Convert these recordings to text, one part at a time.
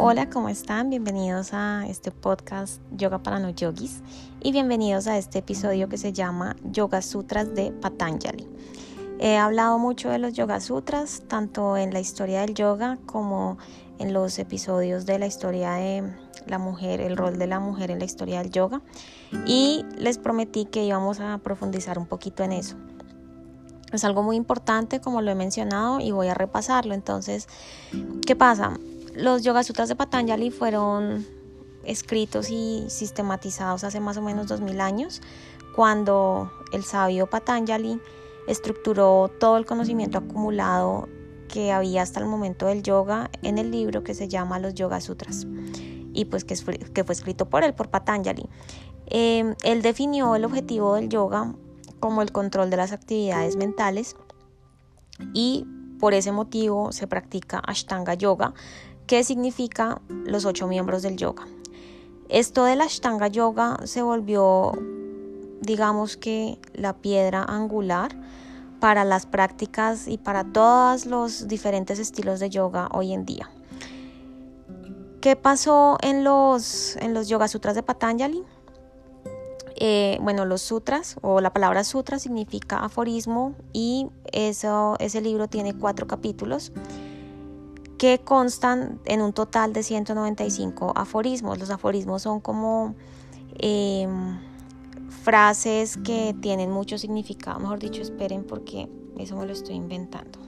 Hola, ¿cómo están? Bienvenidos a este podcast Yoga para no yogis y bienvenidos a este episodio que se llama Yoga Sutras de Patanjali. He hablado mucho de los Yoga Sutras, tanto en la historia del yoga como en los episodios de la historia de la mujer, el rol de la mujer en la historia del yoga y les prometí que íbamos a profundizar un poquito en eso. Es algo muy importante, como lo he mencionado, y voy a repasarlo. Entonces, ¿qué pasa? Los Yoga Sutras de Patanjali fueron escritos y sistematizados hace más o menos 2000 años, cuando el sabio Patanjali estructuró todo el conocimiento acumulado que había hasta el momento del yoga en el libro que se llama Los Yoga Sutras y pues que, fue, escrito por él, por Patanjali. Em, él definió el objetivo del yoga como el control de las actividades mentales y por ese motivo se practica Ashtanga Yoga, ¿Qué significa los ocho miembros del yoga? Esto del Ashtanga Yoga se volvió, digamos que, la piedra angular para las prácticas y para todos los diferentes estilos de yoga hoy en día. ¿Qué pasó en los, en los Yoga Sutras de Patanjali? Eh, bueno, los sutras o la palabra sutra significa aforismo y eso, ese libro tiene cuatro capítulos que constan en un total de 195 aforismos. Los aforismos son como em, frases que tienen mucho significado, mejor dicho, esperen porque eso me lo estoy inventando.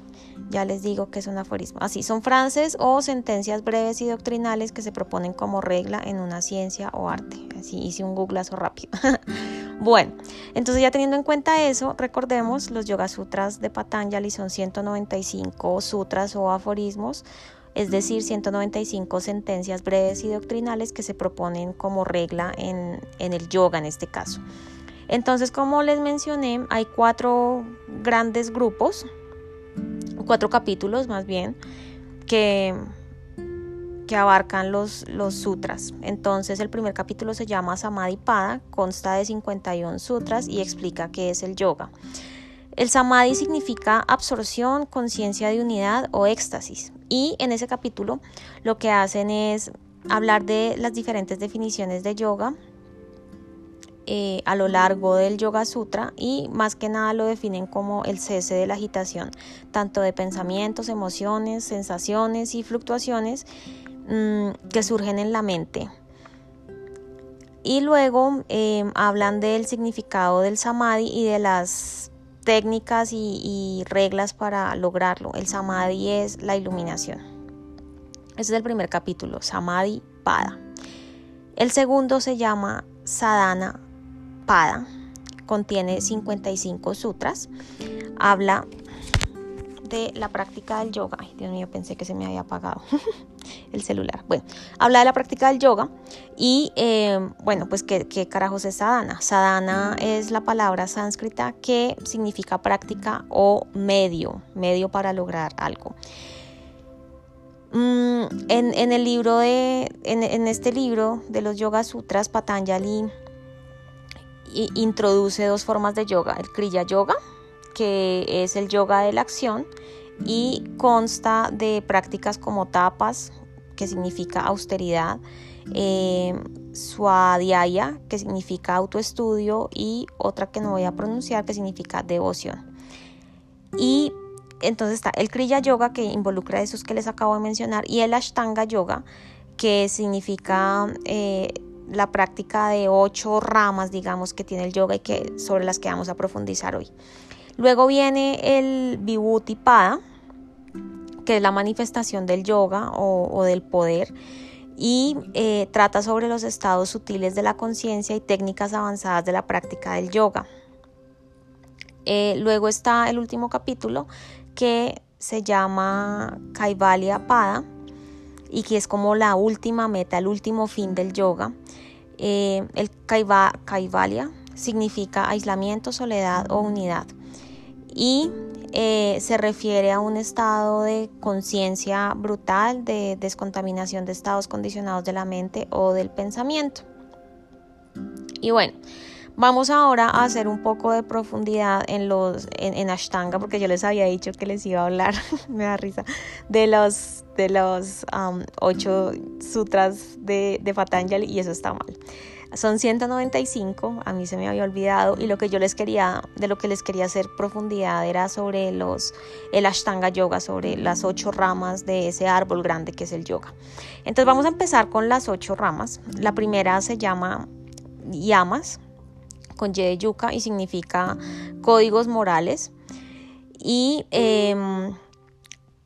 Ya les digo que es un aforismo. Así, son frases o sentencias breves y doctrinales que se proponen como regla en una ciencia o arte. Así hice un googlazo rápido. bueno, entonces ya teniendo en cuenta eso, recordemos los Yoga Sutras de Patanjali son 195 sutras o aforismos es decir, 195 sentencias breves y doctrinales que se proponen como regla en, en, el yoga en este caso. Entonces, como les mencioné, hay cuatro grandes grupos cuatro capítulos más bien que, que abarcan los, sutras. Entonces el primer capítulo se llama Samadhi Pada, consta de 51 sutras y explica qué es el yoga. El samadhi significa absorción, conciencia de unidad o éxtasis. Y en ese capítulo lo que hacen es hablar de las diferentes definiciones de yoga, eh, a lo largo del Yoga Sutra y más que nada lo definen como el cese de la agitación, tanto de pensamientos, emociones, sensaciones y fluctuaciones mm, que surgen en la mente. Y luego em, hablan del significado del samadhi y de las técnicas y, y reglas para lograrlo. El samadhi es la iluminación. Ese es el primer capítulo, Samadhi Pada. El segundo se llama Sadhana contiene 55 sutras, habla de la práctica del yoga. Ay, Dios mío, pensé que se me había apagado el celular. Bueno, habla de la práctica del yoga y, eh, bueno, pues, ¿qué, ¿qué, carajos es sadhana? Sadhana es la palabra sánscrita que significa práctica o medio, medio para lograr algo. Mm, en, el libro de, en, en este libro de los Yoga Sutras, Patanjali introduce dos formas de yoga, el Kriya Yoga, que es el yoga de la acción, y consta de prácticas como tapas, que significa austeridad, eh, que significa autoestudio, y otra que no voy a pronunciar, que significa devoción. Y entonces está el Kriya Yoga, que involucra esos que les acabo de mencionar, y el Ashtanga Yoga, que significa eh, la práctica de ocho ramas, digamos, que tiene el yoga y que, sobre las que vamos a profundizar hoy. Luego viene el Vibhuti Pada, que es la manifestación del yoga o, del poder y eh, trata sobre los estados sutiles de la conciencia y técnicas avanzadas de la práctica del yoga. Eh, luego está el último capítulo que se llama Kaivalya Pada y que es como la última meta, el último fin del yoga. Eh, el Kaivalya significa aislamiento, soledad o unidad y eh, se refiere a un estado de conciencia brutal, de descontaminación de estados condicionados de la mente o del pensamiento. Y bueno, Vamos ahora a hacer un poco de profundidad en los en, Ashtanga, porque yo les había dicho que les iba a hablar, me da risa, de los, de los um, ocho sutras de, de Patanjali y eso está mal. Son 195, a mí se me había olvidado y lo que yo les quería, de lo que les quería hacer profundidad era sobre los, el Ashtanga Yoga, sobre las ocho ramas de ese árbol grande que es el yoga. Entonces vamos a empezar con las ocho ramas. La primera se llama Yamas, con Y de yuca y significa códigos morales. Y em,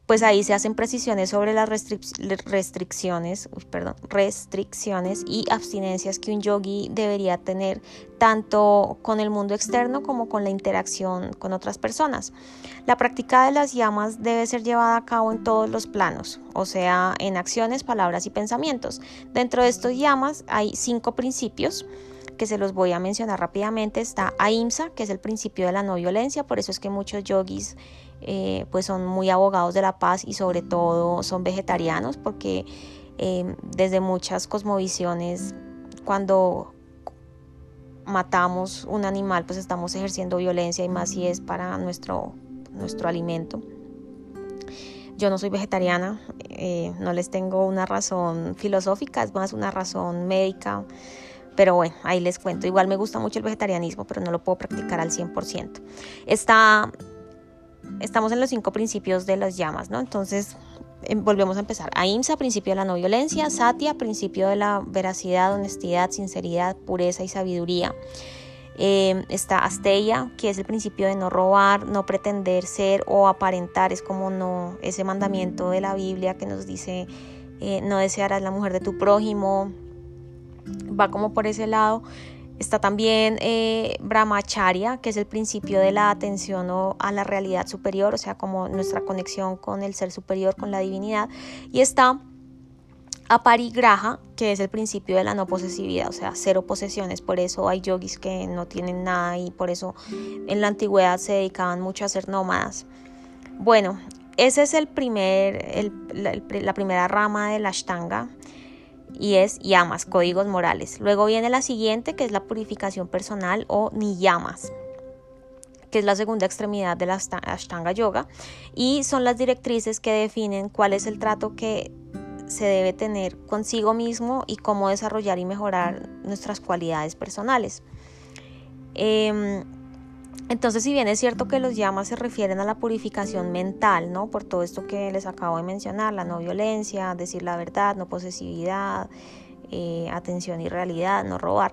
pues ahí se hacen precisiones sobre las restricciones, perdón, restricciones y abstinencias que un yogi debería tener tanto con el mundo externo como con la interacción con otras personas. La práctica de las llamas debe ser llevada a cabo en todos los planos, o sea, en acciones, palabras y pensamientos. Dentro de estos llamas hay cinco principios que se los voy a mencionar rápidamente, está AIMSA, que es el principio de la no violencia, por eso es que muchos yogis eh, pues son muy abogados de la paz y sobre todo son vegetarianos, porque eh, desde muchas cosmovisiones, cuando matamos un animal, pues estamos ejerciendo violencia y más si es para nuestro, nuestro alimento. Yo no soy vegetariana, eh, no les tengo una razón filosófica, es más una razón médica. Pero bueno, ahí les cuento. Igual me gusta mucho el vegetarianismo, pero no lo puedo practicar al 100%. Está, estamos en los cinco principios de las llamas, ¿no? Entonces, em, volvemos a empezar. Ahimsa, principio de la no violencia. Satya, principio de la veracidad, honestidad, sinceridad, pureza y sabiduría. Em, está Asteya, que es el principio de no robar, no pretender ser o aparentar, es como no, ese mandamiento de la Biblia que nos dice eh, no desearás la mujer de tu prójimo, va como por ese lado. Está también eh, Brahmacharya, que es el principio de la atención a la realidad superior, o sea, como nuestra conexión con el ser superior, con la divinidad. Y está Aparigraha, que es el principio de la no posesividad, o sea, cero posesiones. Por eso hay yogis que no tienen nada y por eso en la antigüedad se dedicaban mucho a ser nómadas. Bueno, esa es el primer, la, la primera rama de la Ashtanga y es yamas, códigos morales. Luego viene la siguiente que es la purificación personal o niyamas que es la segunda extremidad de la Ashtanga Yoga y son las directrices que definen cuál es el trato que se debe tener consigo mismo y cómo desarrollar y mejorar nuestras cualidades personales. Em, entonces, si bien es cierto que los llamas se refieren a la purificación mental, ¿no? Por todo esto que les acabo de mencionar, la no violencia, decir la verdad, no posesividad, eh, atención y realidad, no robar.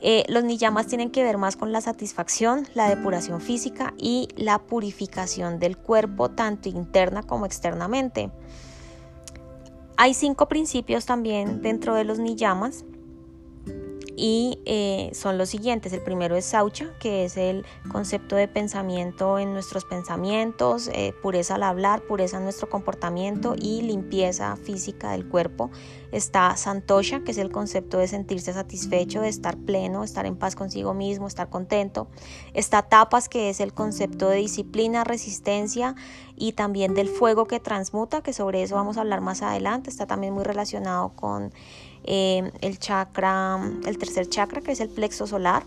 Eh, los niyamas tienen que ver más con la satisfacción, la depuración física y la purificación del cuerpo, tanto interna como externamente. Hay cinco principios también dentro de los niyamas y eh, son los siguientes. El primero es Saucha, que es el concepto de pensamiento en nuestros pensamientos, eh, pureza al hablar, pureza en nuestro comportamiento y limpieza física del cuerpo. Está Santosha, que es el concepto de sentirse satisfecho, de estar pleno, estar en paz consigo mismo, estar contento. Está Tapas, que es el concepto de disciplina, resistencia y también del fuego que transmuta, que sobre eso vamos a hablar más adelante. Está también muy relacionado con eh, el chakra, el tercer chakra, que es el plexo solar,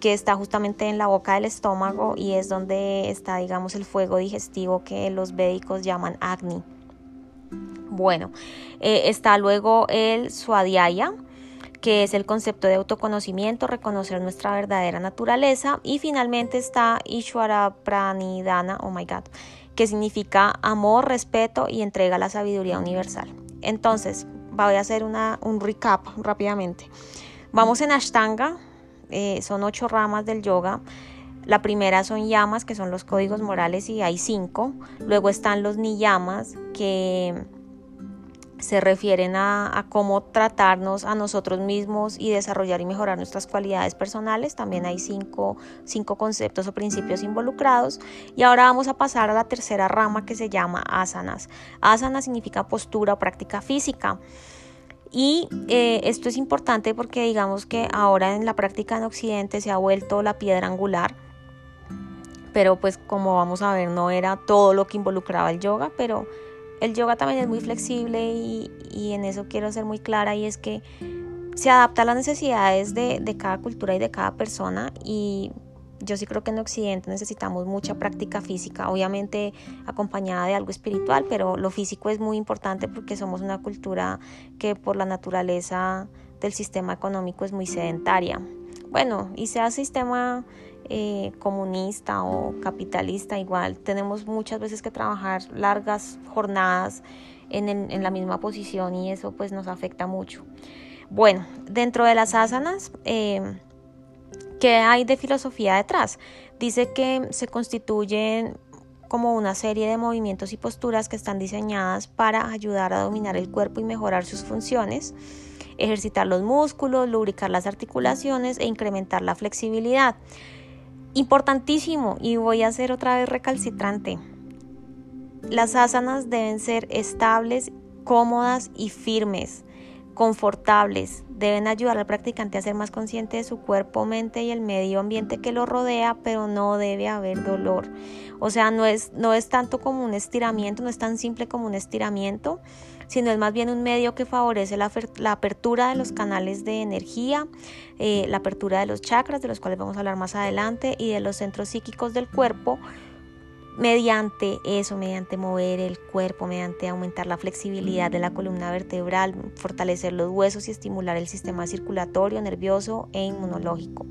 que está justamente en la boca del estómago y es donde está, digamos, el fuego digestivo que los védicos llaman Agni. Bueno, eh, está luego el Swadhyaya, que es el concepto de autoconocimiento, reconocer nuestra verdadera naturaleza. Y finalmente está Ishwara Pranidhana, oh my god, que significa amor, respeto y entrega a la sabiduría universal. Entonces, voy a hacer un recap rápidamente. Vamos en Ashtanga, eh, son ocho ramas del yoga. La primera son yamas, que son los códigos morales, y hay cinco. Luego están los niyamas, que se refieren a, cómo tratarnos a nosotros mismos y desarrollar y mejorar nuestras cualidades personales. También hay cinco, cinco, conceptos o principios involucrados. Y ahora vamos a pasar a la tercera rama que se llama asanas. Asana significa postura o práctica física. Y eh, esto es importante porque digamos que ahora en la práctica en Occidente se ha vuelto la piedra angular pero pues como vamos a ver no era todo lo que involucraba el yoga, pero el yoga también es muy flexible y, en eso quiero ser muy clara y es que se adapta a las necesidades de, de cada cultura y de cada persona y yo sí creo que en Occidente necesitamos mucha práctica física, obviamente acompañada de algo espiritual, pero lo físico es muy importante porque somos una cultura que por la naturaleza del sistema económico es muy sedentaria. Bueno, y sea sistema eh, comunista o capitalista igual, tenemos muchas veces que trabajar largas jornadas en, la misma posición y eso pues nos afecta mucho. Bueno, dentro de las asanas, eh, ¿qué hay de filosofía detrás? Dice que se constituyen como una serie de movimientos y posturas que están diseñadas para ayudar a dominar el cuerpo y mejorar sus funciones, ejercitar los músculos, lubricar las articulaciones e incrementar la flexibilidad. Importantísimo, y voy a ser otra vez recalcitrante. Las asanas deben ser estables, cómodas y firmes, confortables. Deben ayudar al practicante a ser más consciente de su cuerpo, mente y el medio ambiente que lo rodea, pero no debe haber dolor. O sea, no es, no es tanto como un estiramiento, no es tan simple como un estiramiento, sino es más bien un medio que favorece la, apertura de los canales de energía, eh, la apertura de los chakras, de los cuales vamos a hablar más adelante, y de los centros psíquicos del cuerpo, mediante eso, mediante mover el cuerpo, mediante aumentar la flexibilidad de la columna vertebral, fortalecer los huesos y estimular el sistema circulatorio, nervioso e inmunológico.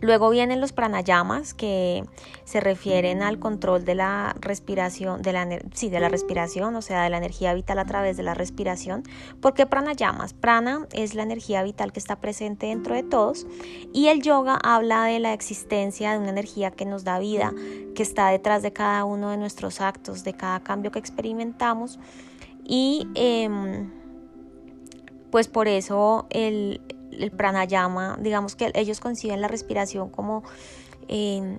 Luego vienen los pranayamas que se refieren al control de la respiración, de la, sí, de la respiración, o sea, de la energía vital a través de la respiración. ¿Por qué pranayamas? Prana es la energía vital que está presente dentro de todos y el yoga habla de la existencia de una energía que nos da vida, que está detrás de cada uno de nuestros actos, de cada cambio que experimentamos y em, pues por eso el, el pranayama, digamos que ellos conciben la respiración como eh,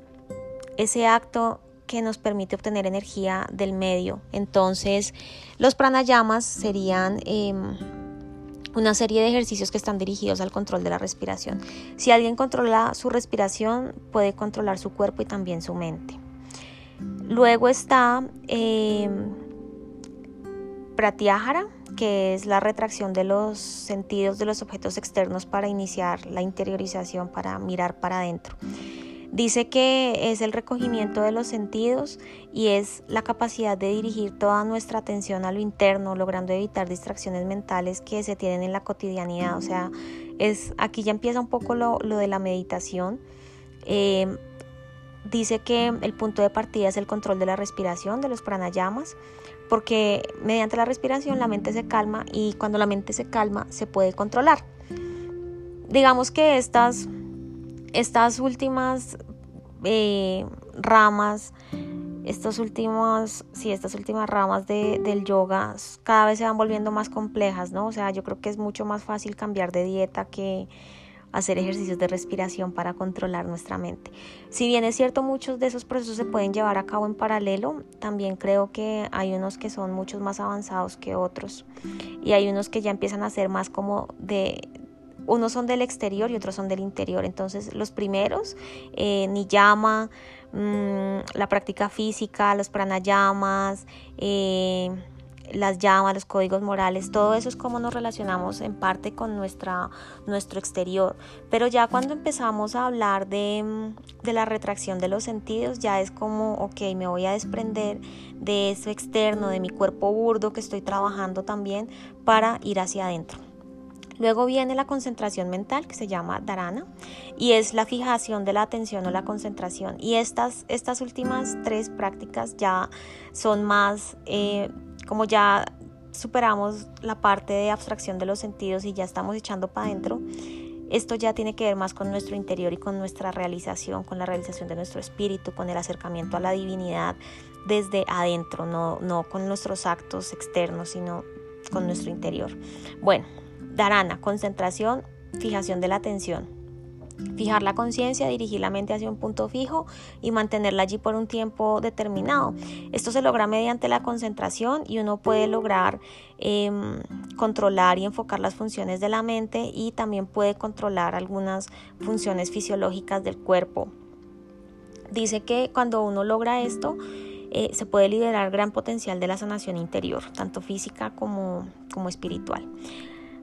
ese acto que nos permite obtener energía del medio. Entonces, los pranayamas serían em, una serie de ejercicios que están dirigidos al control de la respiración. Si alguien controla su respiración, puede controlar su cuerpo y también su mente. Luego está eh, Pratyahara, que es la retracción de los sentidos de los objetos externos para iniciar la interiorización, para mirar para adentro. Dice que es el recogimiento de los sentidos y es la capacidad de dirigir toda nuestra atención a lo interno, logrando evitar distracciones mentales que se tienen en la cotidianidad. O sea, es aquí ya empieza un poco lo, de la meditación. Eh, dice que el punto de partida es el control de la respiración, de los pranayamas porque mediante la respiración la mente se calma y cuando la mente se calma se puede controlar. Digamos que estas, estas últimas eh, ramas, estas últimas, sí, estas últimas ramas del yoga cada vez se van volviendo más complejas, ¿no? O sea, yo creo que es mucho más fácil cambiar de dieta que hacer ejercicios de respiración para controlar nuestra mente. Si bien es cierto, muchos de esos procesos se pueden llevar a cabo en paralelo, también creo que hay unos que son muchos más avanzados que otros y hay unos que ya empiezan a ser más como de... Unos son del exterior y otros son del interior. Entonces los primeros, eh, Niyama, mmm, la práctica física, los pranayamas, eh, las llamas, los códigos morales, todo eso es como nos relacionamos en parte con nuestra, nuestro exterior. Pero ya cuando empezamos a hablar de, mm, de la retracción de los sentidos, ya es como, ok, me voy a desprender de eso externo, de mi cuerpo burdo que estoy trabajando también para ir hacia adentro. Luego viene la concentración mental que se llama dharana y es la fijación de la atención o la concentración. Y estas, estas últimas tres prácticas ya son más eh, como ya superamos la parte de abstracción de los sentidos y ya estamos echando para adentro, esto ya tiene que ver más con nuestro interior y con nuestra realización, con la realización de nuestro espíritu, con el acercamiento a la divinidad desde adentro, no, no con nuestros actos externos, sino con nuestro interior. Bueno, Dharana, concentración, fijación de la atención. Fijar la conciencia, dirigir la mente hacia un punto fijo y mantenerla allí por un tiempo determinado. Esto se logra mediante la concentración y uno puede lograr em, controlar y enfocar las funciones de la mente y también puede controlar algunas funciones fisiológicas del cuerpo. Dice que cuando uno logra esto, eh, se puede liberar gran potencial de la sanación interior, tanto física como, como espiritual.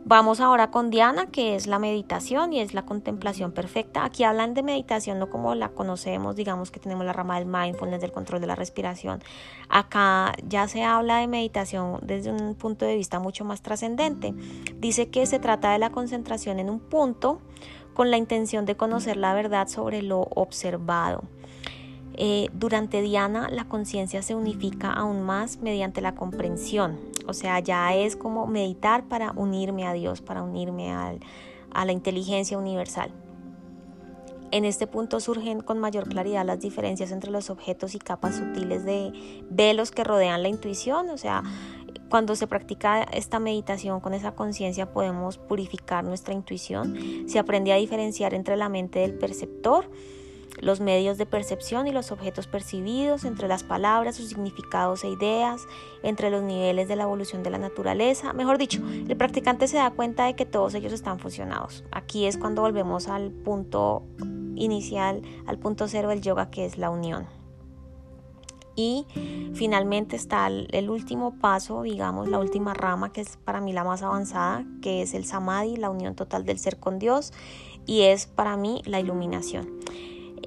Vamos ahora con Diana, que es la meditación y es la contemplación perfecta. Aquí hablan de meditación no como la conocemos, digamos que tenemos la rama del mindfulness, del control de la respiración. Acá ya se habla de meditación desde un punto de vista mucho más trascendente. Dice que se trata de la concentración en un punto con la intención de conocer la verdad sobre lo observado. Eh, durante Diana la conciencia se unifica aún más mediante la comprensión, o sea, ya es como meditar para unirme a Dios, para unirme a la inteligencia universal. En este punto surgen con mayor claridad las diferencias entre los objetos y capas sutiles de velos que rodean la intuición, o sea, cuando se practica esta meditación con esa conciencia podemos purificar nuestra intuición, se aprende a diferenciar entre la mente del perceptor, los medios de percepción y los objetos percibidos, entre las palabras, sus significados e ideas, entre los niveles de la evolución de la naturaleza. Mejor dicho, el practicante se da cuenta de que todos ellos están fusionados. Aquí es cuando volvemos al punto inicial, al punto cero del yoga, que es la unión. Y finalmente está el, último paso, digamos, la última rama, que es para mí la más avanzada, que es el samadhi, la unión total del ser con Dios, y es para mí la iluminación.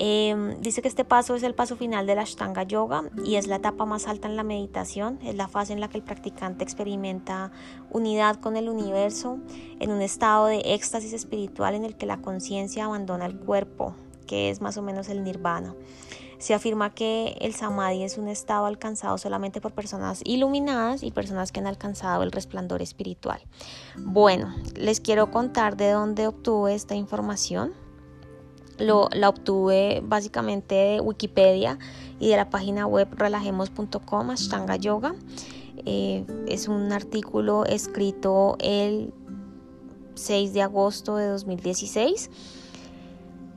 Em, dice que este paso es el paso final de la Ashtanga Yoga y es la etapa más alta en la meditación, es la fase en la que el practicante experimenta unidad con el universo en un estado de éxtasis espiritual en el que la conciencia abandona el cuerpo, que es más o menos el nirvana. Se afirma que el samadhi es un estado alcanzado solamente por personas iluminadas y personas que han alcanzado el resplandor espiritual. Bueno, les quiero contar de dónde obtuve esta información la obtuve básicamente de Wikipedia y de la página web relajemos.com, Ashtanga Yoga. Eh, es un artículo escrito el 6 de agosto de 2016.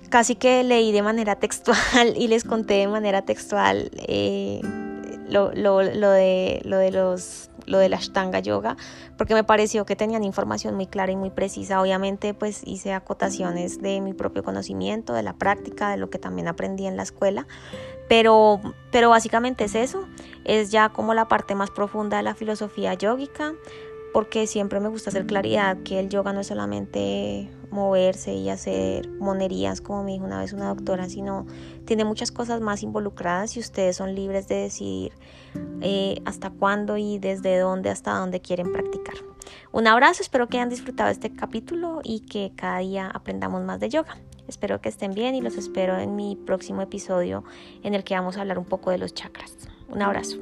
Casi que leí de manera textual y les conté de manera textual eh, lo, de, lo de los lo de la Ashtanga Yoga, porque me pareció que tenían información muy clara y muy precisa. Obviamente, pues hice acotaciones de mi propio conocimiento, de la práctica, de lo que también aprendí en la escuela, pero, pero básicamente es eso, es ya como la parte más profunda de la filosofía yógica, porque siempre me gusta hacer claridad que el yoga no es solamente moverse y hacer monerías, como me dijo una vez una doctora, sino tiene muchas cosas más involucradas y ustedes son libres de decidir eh, hasta cuándo y desde dónde hasta dónde quieren practicar. Un abrazo, espero que hayan disfrutado este capítulo y que cada día aprendamos más de yoga. Espero que estén bien y los espero en mi próximo episodio en el que vamos a hablar un poco de los chakras. Un abrazo.